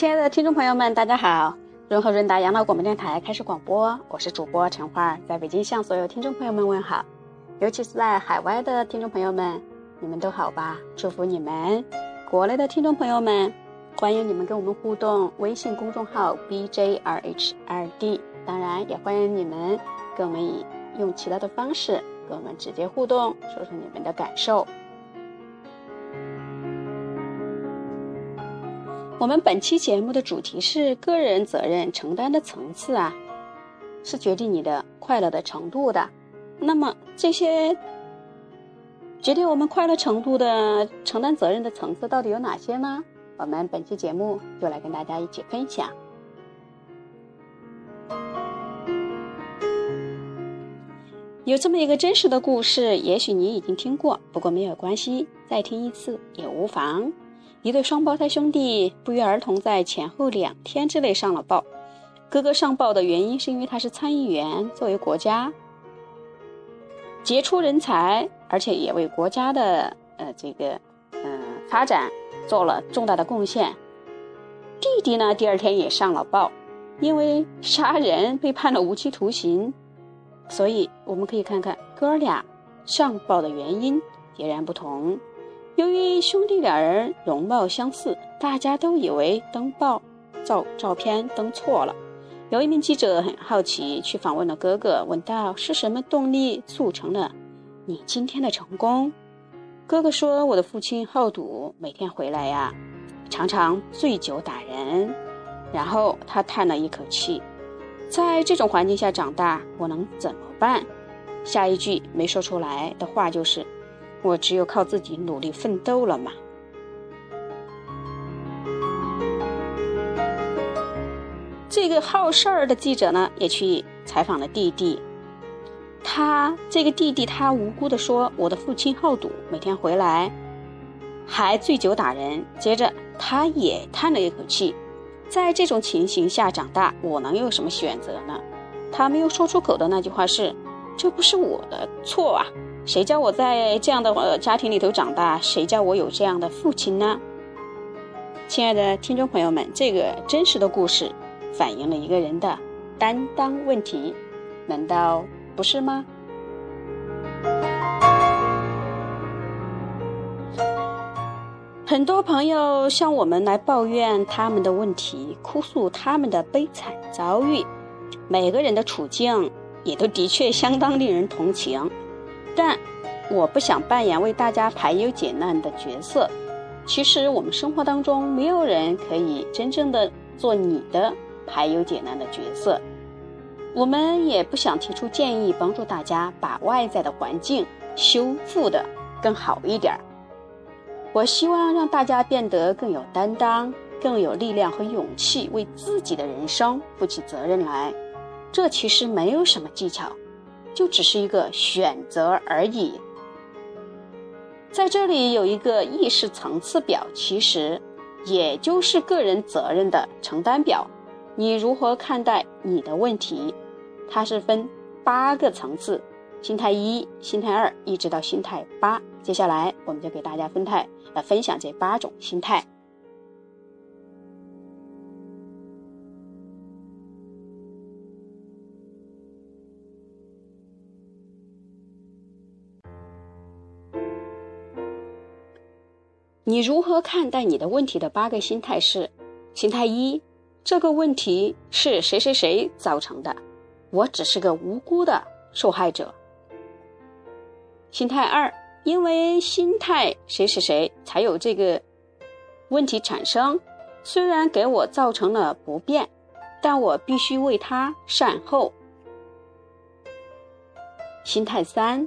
亲爱的听众朋友们，大家好！润和润达养老广播电台开始广播，我是主播陈花，在北京向所有听众朋友们问好，尤其是在海外的听众朋友们，你们都好吧？祝福你们！国内的听众朋友们，欢迎你们跟我们互动，微信公众号 bjrh2d，当然也欢迎你们跟我们以用其他的方式跟我们直接互动，说说你们的感受。我们本期节目的主题是个人责任承担的层次啊，是决定你的快乐的程度的。那么这些决定我们快乐程度的承担责任的层次到底有哪些呢？我们本期节目就来跟大家一起分享。有这么一个真实的故事，也许你已经听过，不过没有关系，再听一次也无妨。一对双胞胎兄弟不约而同在前后两天之内上了报。哥哥上报的原因是因为他是参议员，作为国家杰出人才，而且也为国家的呃这个嗯发展做了重大的贡献。弟弟呢，第二天也上了报，因为杀人被判了无期徒刑。所以我们可以看看哥俩上报的原因截然不同。由于兄弟俩人容貌相似，大家都以为登报照照片登错了。有一名记者很好奇，去访问了哥哥，问道：“是什么动力促成了你今天的成功？”哥哥说：“我的父亲好赌，每天回来呀，常常醉酒打人。”然后他叹了一口气：“在这种环境下长大，我能怎么办？”下一句没说出来的话就是。我只有靠自己努力奋斗了嘛。这个好事儿的记者呢，也去采访了弟弟。他这个弟弟，他无辜的说：“我的父亲好赌，每天回来还醉酒打人。”接着，他也叹了一口气：“在这种情形下长大，我能有什么选择呢？”他没有说出口的那句话是：“这不是我的错啊。”谁叫我在这样的呃家庭里头长大？谁叫我有这样的父亲呢？亲爱的听众朋友们，这个真实的故事反映了一个人的担当问题，难道不是吗？很多朋友向我们来抱怨他们的问题，哭诉他们的悲惨遭遇，每个人的处境也都的确相当令人同情。但我不想扮演为大家排忧解难的角色。其实我们生活当中没有人可以真正的做你的排忧解难的角色。我们也不想提出建议，帮助大家把外在的环境修复的更好一点儿。我希望让大家变得更有担当，更有力量和勇气，为自己的人生负起责任来。这其实没有什么技巧。就只是一个选择而已。在这里有一个意识层次表，其实也就是个人责任的承担表。你如何看待你的问题？它是分八个层次：心态一、心态二，一直到心态八。接下来我们就给大家分态来分享这八种心态。你如何看待你的问题的八个心态是：心态一，这个问题是谁谁谁造成的，我只是个无辜的受害者。心态二，因为心态谁谁谁才有这个问题产生，虽然给我造成了不便，但我必须为他善后。心态三，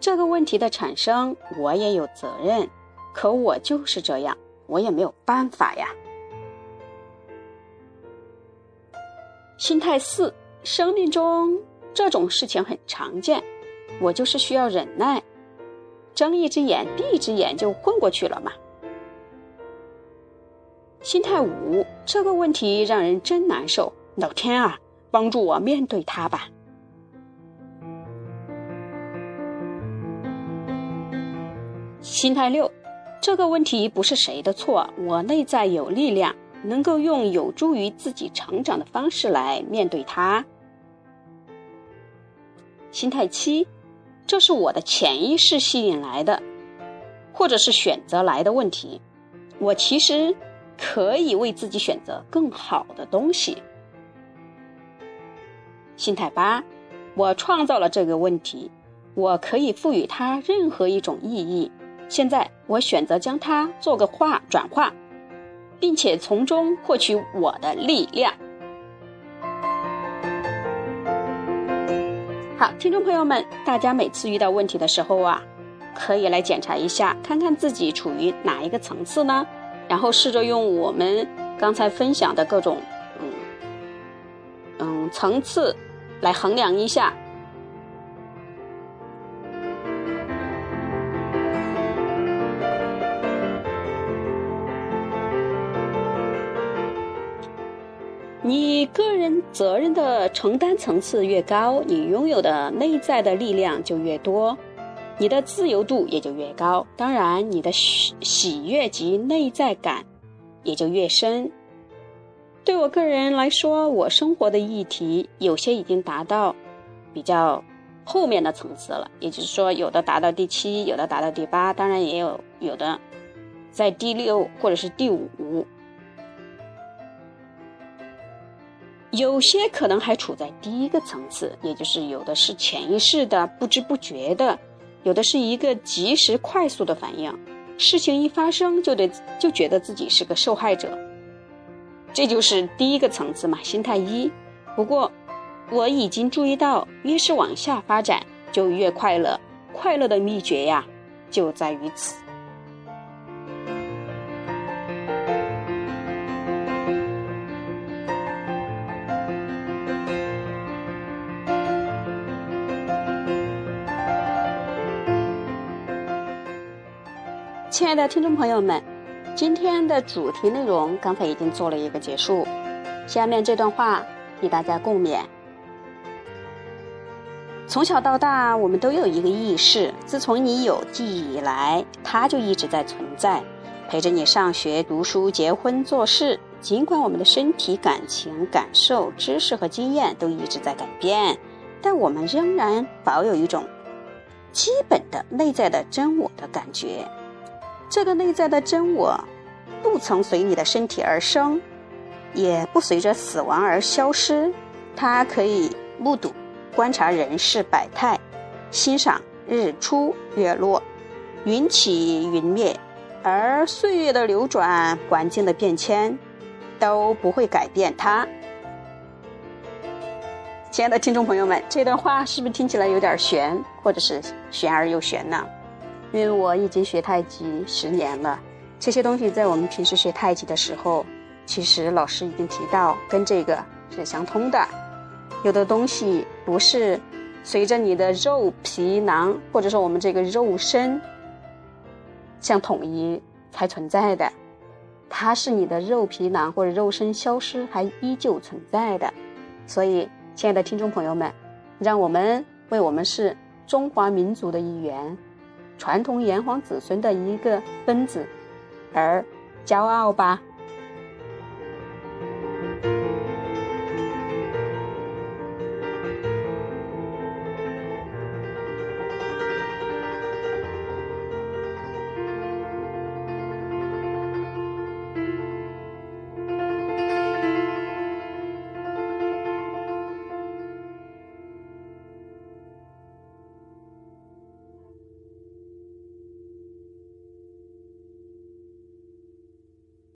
这个问题的产生我也有责任。可我就是这样，我也没有办法呀。心态四，生命中这种事情很常见，我就是需要忍耐，睁一只眼闭一只眼就混过去了嘛。心态五，这个问题让人真难受，老天啊，帮助我面对它吧。心态六。这个问题不是谁的错，我内在有力量，能够用有助于自己成长的方式来面对它。心态七，这是我的潜意识吸引来的，或者是选择来的问题。我其实可以为自己选择更好的东西。心态八，我创造了这个问题，我可以赋予它任何一种意义。现在我选择将它做个化转化，并且从中获取我的力量。好，听众朋友们，大家每次遇到问题的时候啊，可以来检查一下，看看自己处于哪一个层次呢？然后试着用我们刚才分享的各种嗯嗯层次。来衡量一下，个人责任的承担层次越高，你拥有的内在的力量就越多，你的自由度也就越高。当然，你的喜喜悦及内在感也就越深。对我个人来说，我生活的议题有些已经达到比较后面的层次了，也就是说，有的达到第七，有的达到第八，当然也有有的在第六或者是第五，有些可能还处在第一个层次，也就是有的是潜意识的、不知不觉的，有的是一个及时快速的反应，事情一发生就得就觉得自己是个受害者。这就是第一个层次嘛，心态一。不过，我已经注意到，越是往下发展，就越快乐。快乐的秘诀呀，就在于此。亲爱的听众朋友们。今天的主题内容刚才已经做了一个结束，下面这段话与大家共勉。从小到大，我们都有一个意识，自从你有记忆以来，它就一直在存在，陪着你上学、读书、结婚、做事。尽管我们的身体、感情、感受、知识和经验都一直在改变，但我们仍然保有一种基本的内在的真我的感觉。这个内在的真我，不曾随你的身体而生，也不随着死亡而消失。它可以目睹、观察人世百态，欣赏日出月落、云起云灭，而岁月的流转、环境的变迁，都不会改变它。亲爱的听众朋友们，这段话是不是听起来有点悬，或者是悬而又悬呢？因为我已经学太极十年了，这些东西在我们平时学太极的时候，其实老师已经提到，跟这个是相通的。有的东西不是随着你的肉皮囊，或者说我们这个肉身相统一才存在的，它是你的肉皮囊或者肉身消失还依旧存在的。所以，亲爱的听众朋友们，让我们为我们是中华民族的一员。传统炎黄子孙的一个分子，而骄傲吧。